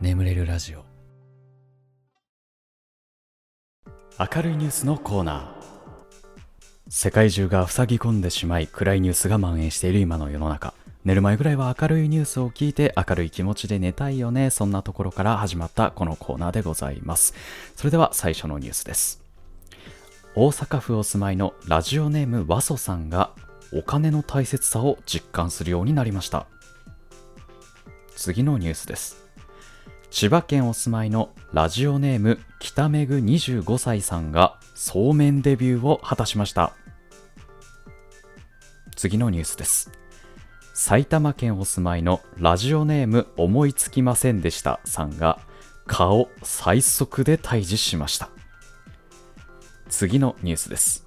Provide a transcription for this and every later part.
眠れるラジオ。明るいニュースのコーナー。世界中が塞ぎ込んでしまい暗いニュースが蔓延している今の世の中。寝る前ぐらいは明るいニュースを聞いて明るい気持ちで寝たいよね。そんなところから始まったこのコーナーでございます。それでは最初のニュースです。大阪府お住まいのラジオネームわそさんがお金の大切さを実感するようになりました。次のニュースです。千葉県お住まいのラジオネーム北めぐ25歳さんがそうめんデビューを果たしました。次のニュースです。埼玉県お住まいのラジオネーム思いつきませんでしたさんが顔最速で退治しました。次のニュースです。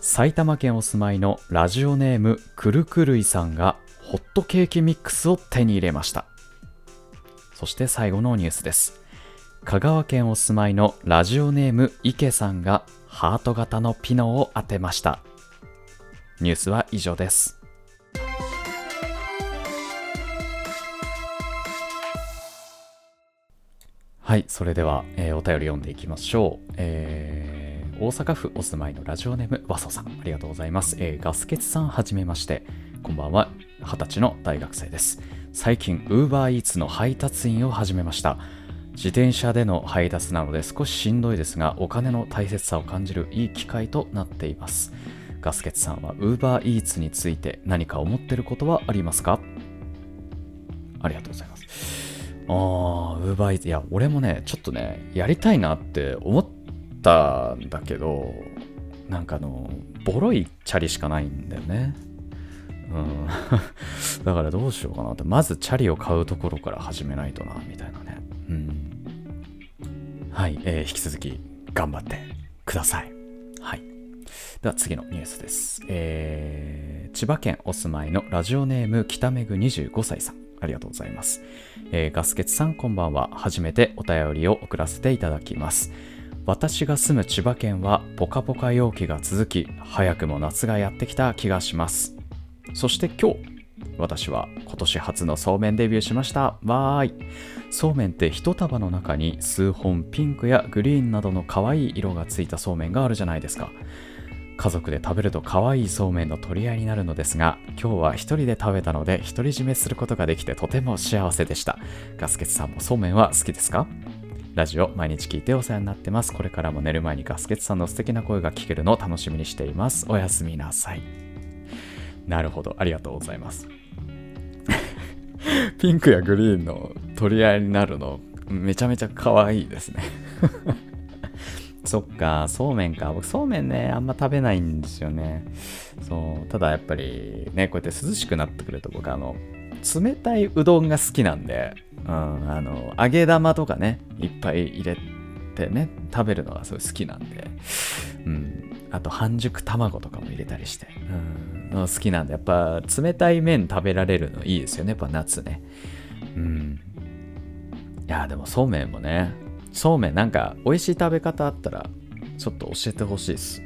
埼玉県お住まいのラジオネームくるくるいさんがホットケーキミックスを手に入れました。そして最後のニュースです。香川県お住まいのラジオネーム池さんがハート型のピノを当てました。ニュースは以上です。はいそれでは、えーお便り読んでいきましょう、えー大阪府お住まいのラジオネームわそさん。ありがとうございます、えーガスケツさんはじめまして。こんばんは。二十歳の大学生です。最近 UberEats の配達員を始めました。自転車での配達なので少ししんどいですがお金の大切さを感じるいい機会となっています。ガスケツさんは UberEats について何か思ってることはありますか？ありがとうございます。あー UberEats いや俺もねちょっとねやりたいなって思ったんだけどなんかあのボロいチャリしかないんだよね。うん。だからどうしようかなってまずチャリを買うところから始めないとなみたいなね。うん。はい、えー引き続き頑張ってください。はい。では次のニュースです、えー千葉県お住まいのラジオネーム北めぐ25歳さん。ありがとうございます、えーガスケツさんこんばんは。初めてお便りを送らせていただきます。私が住む千葉県はポカポカ陽気が続き早くも夏がやってきた気がします。そして今日私は今年初のそうめんデビューしました。わーい。そうめんって一束の中に数本ピンクやグリーンなどの可愛い色がついたそうめんがあるじゃないですか。家族で食べると可愛いそうめんの取り合いになるのですが今日は一人で食べたので独り占めすることができてとても幸せでした。ガスケツさんもそうめんは好きですか？ラジオ毎日聞いてお世話になってます。これからも寝る前にガスケツさんの素敵な声が聞けるのを楽しみにしています。おやすみなさい。なるほど。ありがとうございます。ピンクやグリーンの取り合いになるのめちゃめちゃ可愛いですね。そっかそうめんか。僕そうめんねあんま食べないんですよね。そうただやっぱりねこうやって涼しくなってくると僕あの冷たいうどんが好きなんで、うん、あの揚げ玉とかねいっぱい入れてね食べるのがすごい好きなんで、うん、あと半熟卵とかも入れたりして、うん、好きなんでやっぱ冷たい麺食べられるのいいですよね。やっぱ夏ね。うん。いやでもそうめんもね。そうめんなんか美味しい食べ方あったらちょっと教えてほしいです。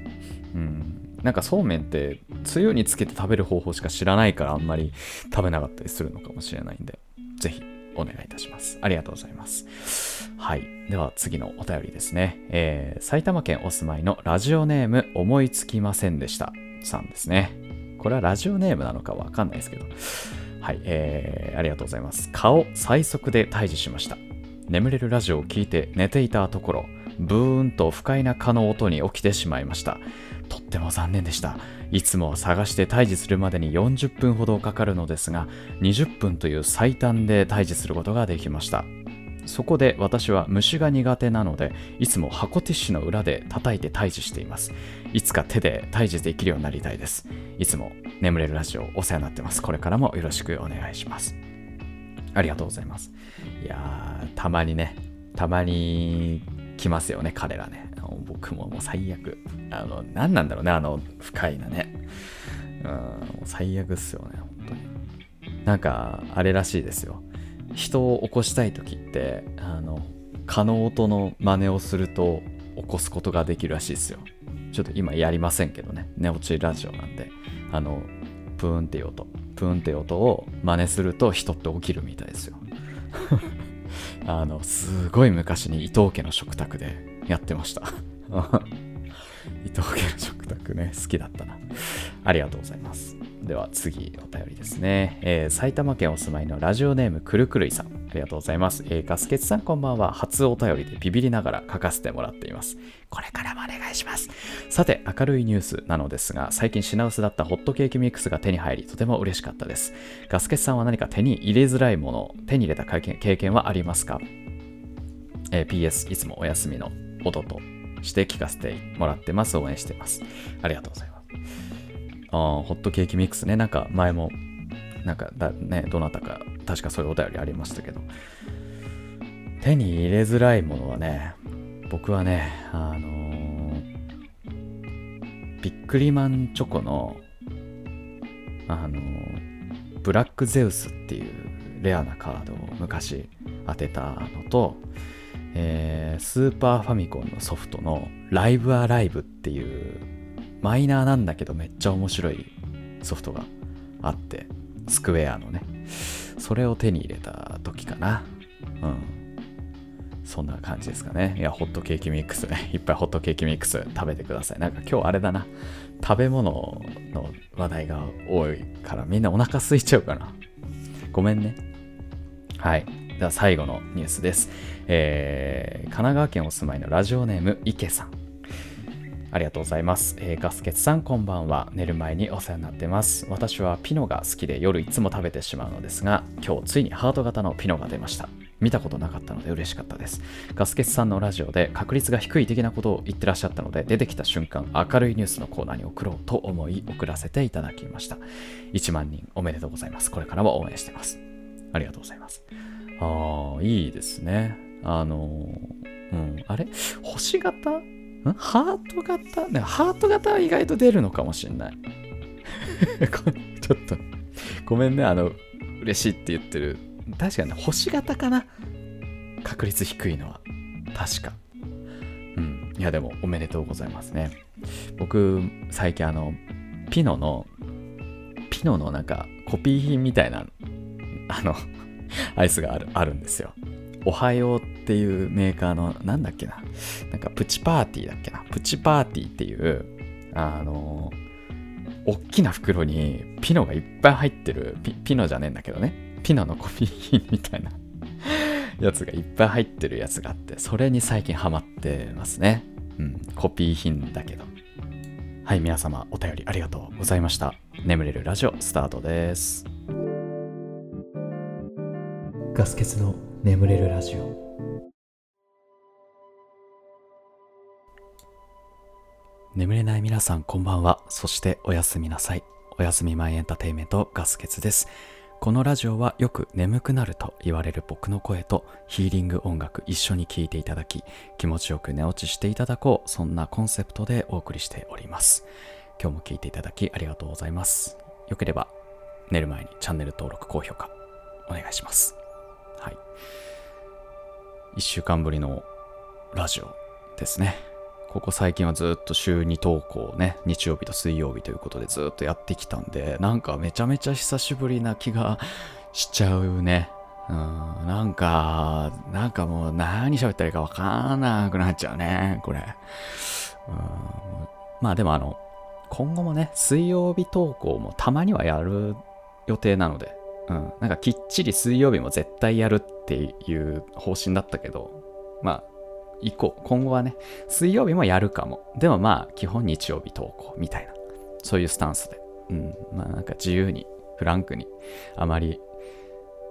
うん。なんかそうめんってつゆにつけて食べる方法しか知らないからあんまり食べなかったりするのかもしれないんで。ぜひ。お願いいたします。ありがとうございます。はい。では次のお便りですね、えー埼玉県お住まいのラジオネーム思いつきませんでしたさんですね。これはラジオネームなのかわかんないですけど。はい、えーありがとうございます。顔最速で退治しました。眠れるラジオを聞いて寝ていたところブーンと不快な蚊の音に起きてしまいました。とっても残念でした。いつも探して退治するまでに40分ほどかかるのですが20分という最短で退治することができました。そこで私は虫が苦手なのでいつも箱ティッシュの裏で叩いて退治しています。いつか手で退治できるようになりたいです。いつも眠れるラジオお世話になってます。これからもよろしくお願いします。ありがとうございます。いやーたまにねたまに来ますよね彼らね。僕ももう最悪。あの何なんだろうねあの不快なね。うんもう最悪っすよね本当に。なんかあれらしいですよ。人を起こしたい時ってあの蚊の音の真似をすると起こすことができるらしいですよ。ちょっと今やりませんけどね寝落ちラジオなんで。あのプーンっていう音。プーンっていう音を真似すると人って起きるみたいですよ。あの、すごい昔に伊藤家の食卓でやってました。伊藤家の食卓ね、好きだったな。ありがとうございます。では次、お便りですね、えー、埼玉県お住まいのラジオネームくるくるいさん。ありがとうございます。えー、ガスケツさんこんばんは。初お便りでビビりながら書かせてもらっています。これからもお願いします。さて、明るいニュースなのですが、最近品薄だったホットケーキミックスが手に入り、とても嬉しかったです。ガスケツさんは何か手に入れづらいもの、手に入れた経験はありますか、えー、?PS、いつもお休みの音として聞かせてもらってます。応援してます。ありがとうございます。あホットケーキミックスね、なんか前も、なんかだね、どなたか、確かそういうお便りありましたけど、手に入れづらいものはね、僕はね、あのー、ビックリマンチョコの、あのー、ブラックゼウスっていうレアなカードを昔当てたのと、えー、スーパーファミコンのソフトのライブアライブっていうマイナーなんだけどめっちゃ面白いソフトがあってスクエアのね。それを手に入れた時かな。うん。そんな感じですかね。いやホットケーキミックスね。いっぱいホットケーキミックス食べてください。なんか今日あれだな。食べ物の話題が多いからみんなお腹空いちゃうかな。ごめんね。はい。では最後のニュースです。えー、神奈川県お住まいのラジオネーム池さん。ありがとうございます。えー、ガスケツさんこんばんは。寝る前にお世話になってます。私はピノが好きで夜いつも食べてしまうのですが、今日ついにハート型のピノが出ました。見たことなかったので嬉しかったです。ガスケツさんのラジオで確率が低い的なことを言ってらっしゃったので、出てきた瞬間、明るいニュースのコーナーに送ろうと思い、送らせていただきました。1万人おめでとうございます。これからも応援してます。ありがとうございます。ああ、いいですね。あのうん、あれ？星型？ん？ハート型？ね、ハート型は意外と出るのかもしんない。ちょっと、ごめんね、あの、嬉しいって言ってる。確かにね、星型かな？確率低いのは。確か。うん。いや、でも、おめでとうございますね。僕、最近、あの、ピノの、ピノのなんか、コピー品みたいな、あの、アイスがあるあるんですよ。おはようっていうメーカーの、なんだっけな。なんかプチパーティーだっけな。プチパーティーっていう、あの、大きな袋にピノがいっぱい入ってる、ピピノじゃねえんだけどね。ピノのコピー品みたいな やつがいっぱい入ってるやつがあって、それに最近ハマってますね。うん、コピー品だけど。はい、皆様お便りありがとうございました。眠れるラジオスタートです。ガス欠の眠れるラジオ。眠れない皆さんこんばんは。そしておやすみなさい。おやすみ前エンターテイメントガス欠です。このラジオはよく眠くなると言われる僕の声とヒーリング音楽一緒に聴いていただき気持ちよく寝落ちしていただこうそんなコンセプトでお送りしております。今日も聴いていただきありがとうございます。よければ寝る前にチャンネル登録高評価お願いします。はい。1週間ぶりのラジオですね。ここ最近はずっと週2投稿ね、日曜日と水曜日ということでずっとやってきたんで、なんかめちゃめちゃ久しぶりな気がしちゃうね。うん、なんか、なんかもう何喋ったらいいかわかんなくなっちゃうね、これ。うん、まあでもあの、今後もね、水曜日投稿もたまにはやる予定なので、うん、なんかきっちり水曜日も絶対やるっていう方針だったけど、まあ、以降、今後はね、水曜日もやるかも。でもまあ、基本日曜日投稿みたいな、そういうスタンスで、うん、まあなんか自由に、フランクに、あまり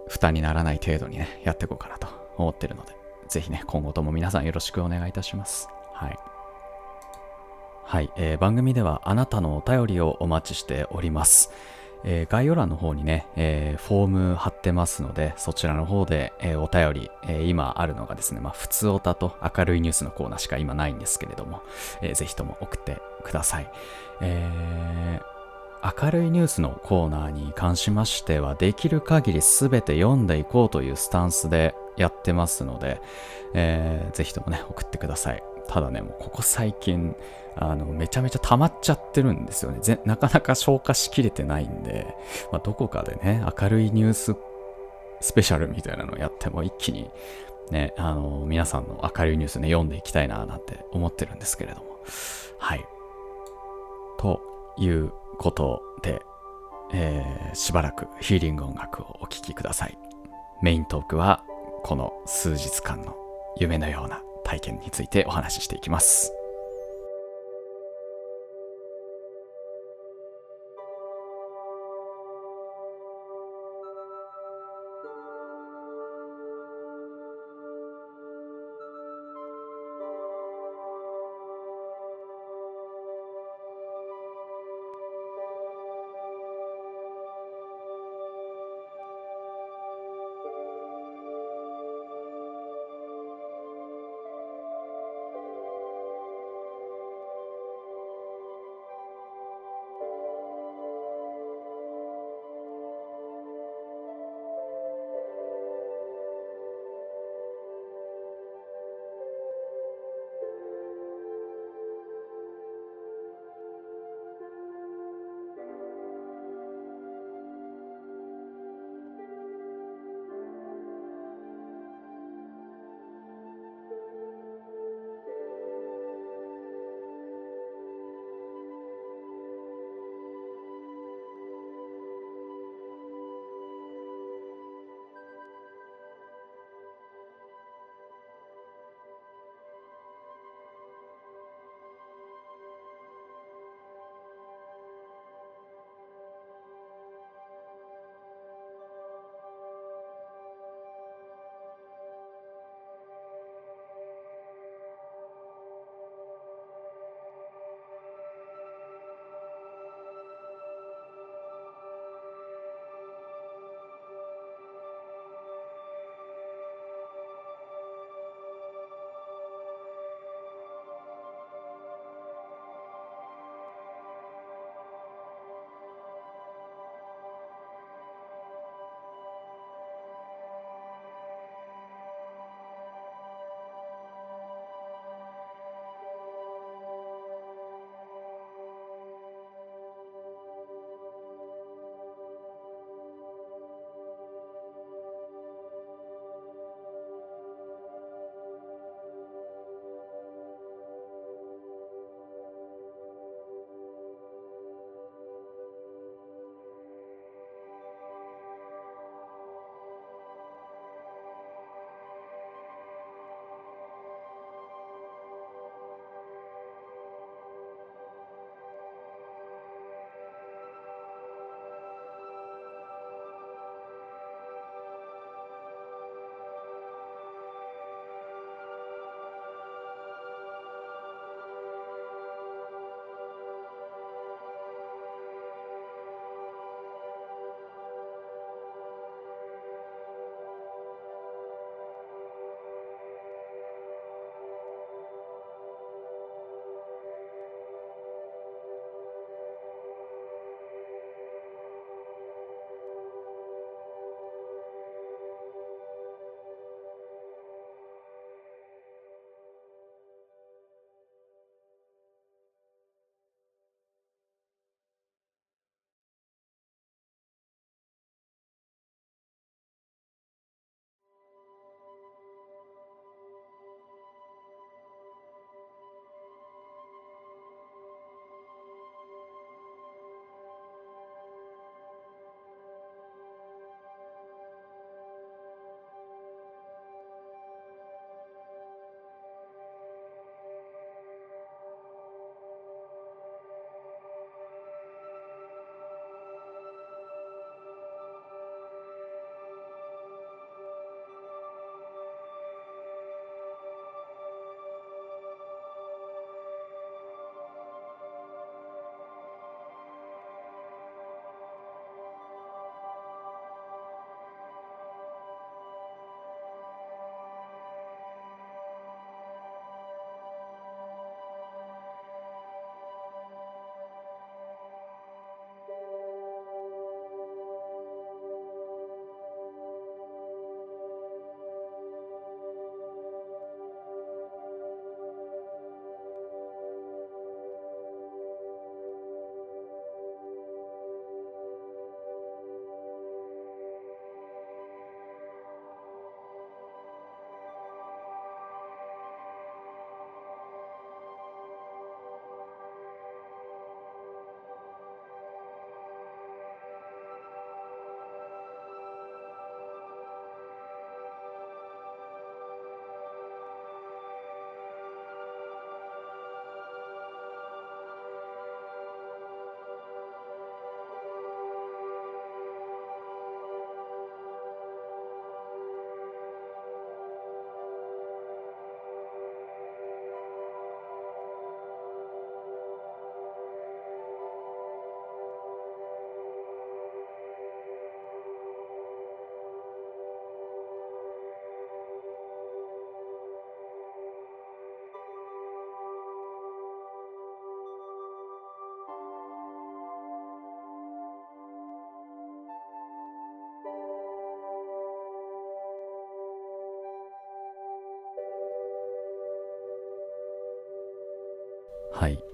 負担にならない程度にね、やっていこうかなと思ってるので、ぜひね、今後とも皆さんよろしくお願いいたします。はい。はい、えー、番組ではあなたのお便りをお待ちしております。えー、概要欄の方にね、えー、フォーム貼ってますので、そちらの方で、えー、お便り、え今あるのがですね、まあ、普通おたと明るいニュースのコーナーしか今ないんですけれども、えー、ぜひとも送ってください。え明るいニュースのコーナーに関しましては、できる限り全て読んでいこうというスタンスでやってますので、えー、ぜひともね、送ってください。ただね、もうここ最近、あの、めちゃめちゃ溜まっちゃってるんですよね。ぜなかなか消化しきれてないんで、まあ、どこかでね、明るいニューススペシャルみたいなのをやっても一気にね、あの、皆さんの明るいニュースね、読んでいきたいな、なんて思ってるんですけれども。はい。ということで、えー、しばらくヒーリング音楽をお聴きください。メイントークは、この数日間の夢のような体験についてお話ししていきます。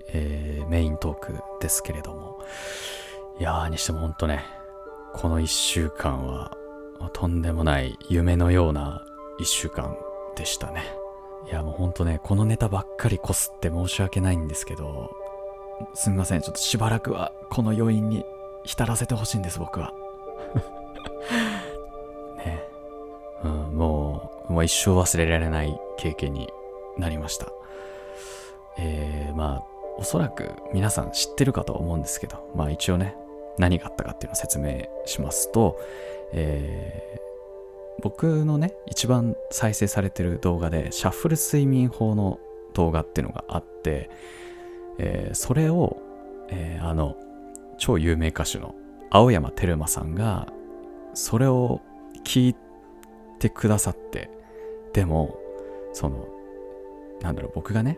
えー、メイントークですけれども。いやー、にしてもほんとね、この1週間は、とんでもない夢のような1週間でしたね。いや、もうほんとね、このネタばっかりこすって申し訳ないんですけど、すみません、ちょっとしばらくはこの余韻に浸らせてほしいんです、僕は。ね、うん、もう、もう一生忘れられない経験になりました。えー、まあ、おそらく皆さん知ってるかと思うんですけど、まあ一応ね、何があったかっていうのを説明しますと、えー、僕のね、一番再生されてる動画で、シャッフル睡眠法の動画っていうのがあって、えー、それを、えー、あの、超有名歌手の青山テルマさんが、それを聞いてくださって、でも、その、なんだろう、僕がね、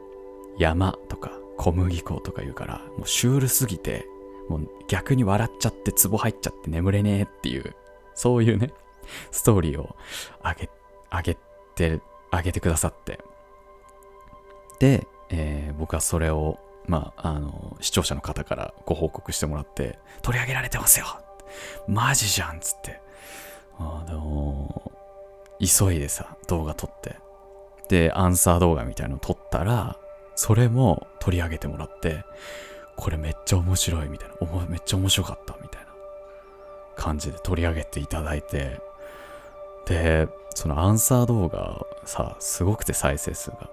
山とか小麦粉とか言うから、もうシュールすぎて、もう逆に笑っちゃってツボ入っちゃって眠れねえっていう、そういうね、ストーリーをあげ、あげて、あげてくださって。で、えー、僕はそれを、まあ、あの、視聴者の方からご報告してもらって、取り上げられてますよマジじゃんつって。あでも、急いでさ、動画撮って。で、アンサー動画みたいのを撮ったら、それも取り上げてもらって、これめっちゃ面白いみたいな、おもめっちゃ面白かったみたいな感じで取り上げていただいて、で、そのアンサー動画さ、すごくて再生数が。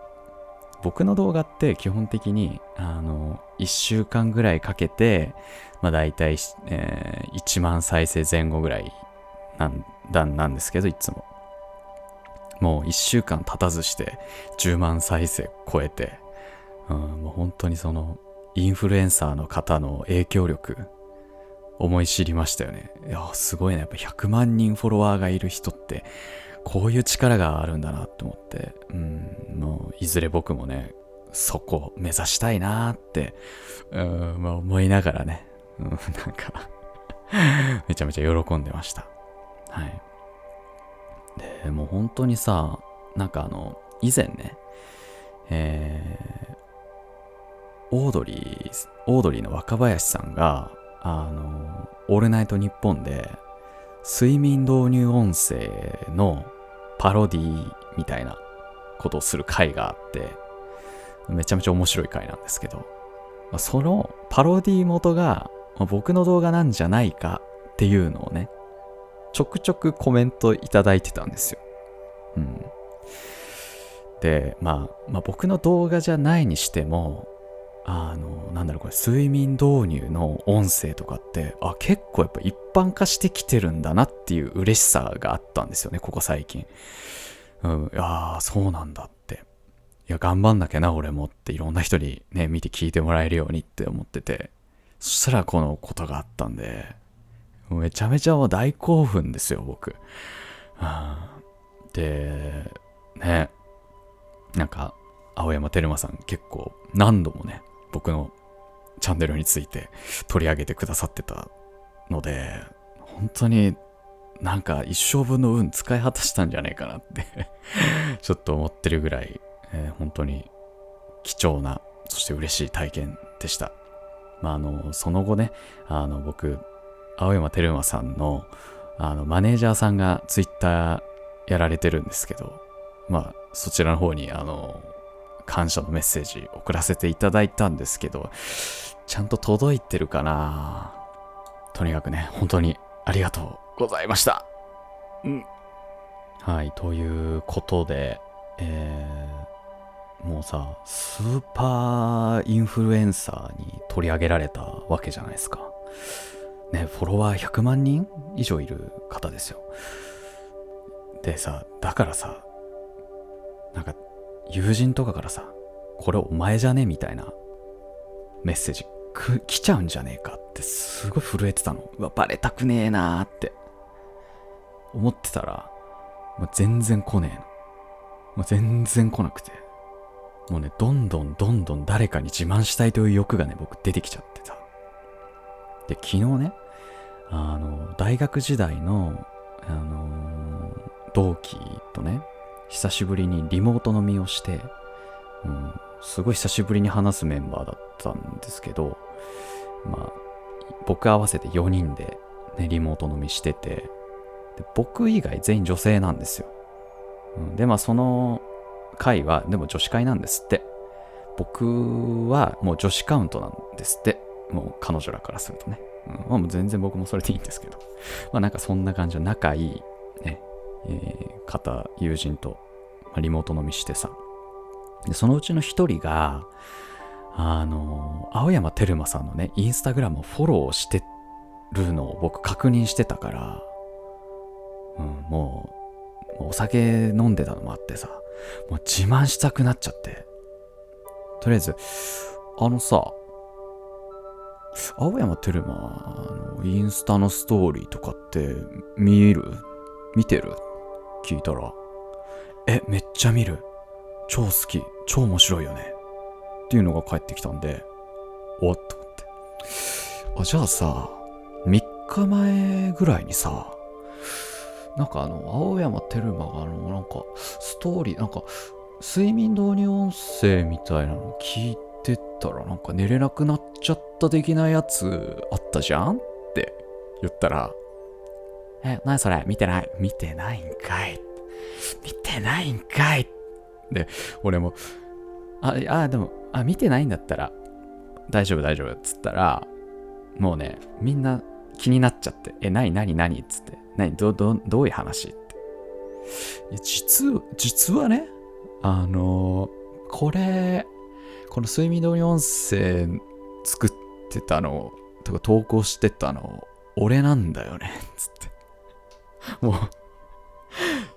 僕の動画って基本的に、あの、1週間ぐらいかけて、まあ大体、えー、1万再生前後ぐらいなんだなんですけど、いつも。もう1週間経たずして10万再生超えて、うん、もう本当にその、インフルエンサーの方の影響力、思い知りましたよね。いや、すごいね。やっぱ100万人フォロワーがいる人って、こういう力があるんだなって思って、うん、もう、いずれ僕もね、そこ目指したいなって、うん、まあ思いながらね、うん、なんか めちゃめちゃ喜んでました。はい。で、もう本当にさ、なんかあの、以前ね、えー、オードリー、オードリーの若林さんが、あの、オールナイトニッポンで、睡眠導入音声のパロディみたいなことをする回があって、めちゃめちゃ面白い回なんですけど、そのパロディ元が僕の動画なんじゃないかっていうのをね、ちょくちょくコメントいただいてたんですよ。うん。で、まあ、まあ、僕の動画じゃないにしても、あの、なんだろう、これ、睡眠導入の音声とかって、あ、結構やっぱ一般化してきてるんだなっていう嬉しさがあったんですよね、ここ最近。うん、ああ、そうなんだって。いや、頑張んなきゃな、俺もっていろんな人にね、見て聞いてもらえるようにって思ってて、そしたらこのことがあったんで、めちゃめちゃ大興奮ですよ、僕。で、ね、なんか、青山テルマさん結構何度もね、僕のチャンネルについて取り上げてくださってたので、本当になんか一生分の運使い果たしたんじゃないかなって ちょっと思ってるぐらい、えー、本当に貴重な、そして嬉しい体験でした。まあ、あの、その後ね、あの、僕、青山テルマさんの、あの、マネージャーさんがツイッターやられてるんですけど、まあ、そちらの方に、あの、感謝のメッセージ送らせていただいたんですけど、ちゃんと届いてるかな？とにかくね、本当にありがとうございました。うん。はい、ということで、えー、もうさ、スーパーインフルエンサーに取り上げられたわけじゃないですか。ね、フォロワー100万人以上いる方ですよ。でさ、だからさ、なんか友人とかからさ、これお前じゃね？みたいなメッセージ来ちゃうんじゃねえかってすごい震えてたの。うわ、バレたくねえなーって思ってたら、もう全然来ねえの。もう全然来なくて。もうね、どんどんどんどん誰かに自慢したいという欲がね、僕出てきちゃってさ。で、昨日ね、あの、大学時代の、あのー、同期とね、久しぶりにリモート飲みをして、うん、すごい久しぶりに話すメンバーだったんですけど、まあ、僕合わせて4人で、ね、リモート飲みしてて、で僕以外全員女性なんですよ。うん、で、まあその会は、でも女子会なんですって。僕はもう女子カウントなんですって。もう彼女らからするとね。うん、まあ全然僕もそれでいいんですけど。まあなんかそんな感じの仲いい、えー、方、友人と、ま、リモート飲みしてさ。で、そのうちの一人が、あの、青山テルマさんのね、インスタグラムをフォローしてるのを僕確認してたから、うん、もう、お酒飲んでたのもあってさ、もう自慢したくなっちゃって。とりあえず、あのさ、青山テルマのインスタのストーリーとかって見える？見てる？聞いたら、え、めっちゃ見る。超好き。超面白いよね。っていうのが返ってきたんで、おっと思って。あ、じゃあさ、3日前ぐらいにさ、なんかあの、青山テルマがあの、なんか、ストーリー、なんか、睡眠導入音声みたいなの聞いてたら、なんか寝れなくなっちゃった的なやつあったじゃんって言ったら、え、何それ？見てない？見てないんかい見てないんかいで、俺も、あ、あ、でも、あ、見てないんだったら、大丈夫大丈夫っつったら、もうね、みんな気になっちゃって、え、なになになにっつって、なにど、ど、どういう話？って。いや実、実はね、あのー、これ、この睡眠導入音声作ってたの、とか投稿してたの、俺なんだよね、つって。も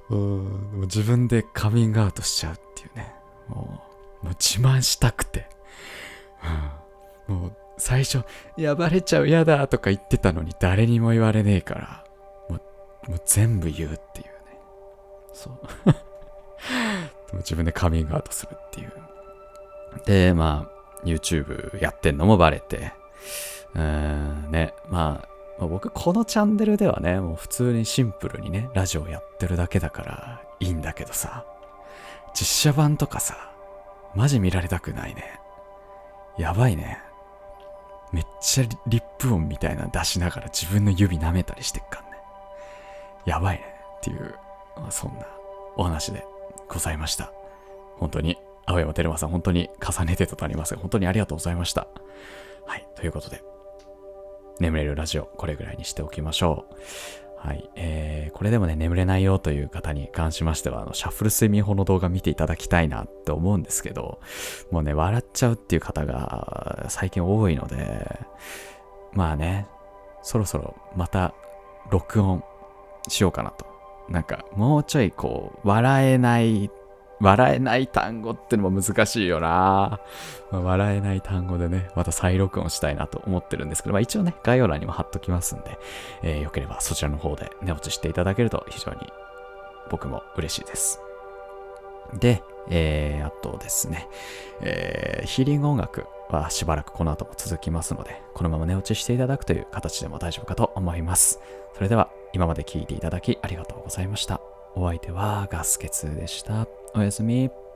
う、もう自分でカミングアウトしちゃうっていうね。もう、もう自慢したくて。うん、もう、最初、やばれちゃう、やだとか言ってたのに誰にも言われねえから、もう、もう全部言うっていうね。そう。自分でカミングアウトするっていう。で、まあ、YouTube やってんのもバレて、うーん、ね、まあ、まあ、僕このチャンネルではね、もう普通にシンプルにね、ラジオやってるだけだからいいんだけどさ、実写版とかさ、マジ見られたくないね。やばいね。めっちゃリップ音みたいな出しながら自分の指舐めたりしてっかんね。やばいね。っていう、まあ、そんなお話でございました。本当に、青山テルマさん、本当に重ねてとなりますが、本当にありがとうございました。はい、ということで、眠れるラジオ、これぐらいにしておきましょう。はい。えー、これでもね、眠れないよという方に関しましては、あの、シャッフル睡眠法の動画見ていただきたいなって思うんですけど、もうね、笑っちゃうっていう方が最近多いので、まあね、そろそろまた録音しようかなと。なんか、もうちょいこう、笑えない笑えない単語ってのも難しいよな、まあ、笑えない単語でね、また再録音したいなと思ってるんですけど、まあ、一応ね、概要欄にも貼っときますんで、えー、よければそちらの方で寝落ちしていただけると非常に僕も嬉しいです。で、えー、あとですね、えー、ヒーリング音楽はしばらくこの後も続きますので、このまま寝落ちしていただくという形でも大丈夫かと思います。それでは、今まで聞いていただきありがとうございました。お相手はガスケツでした。おやすみ。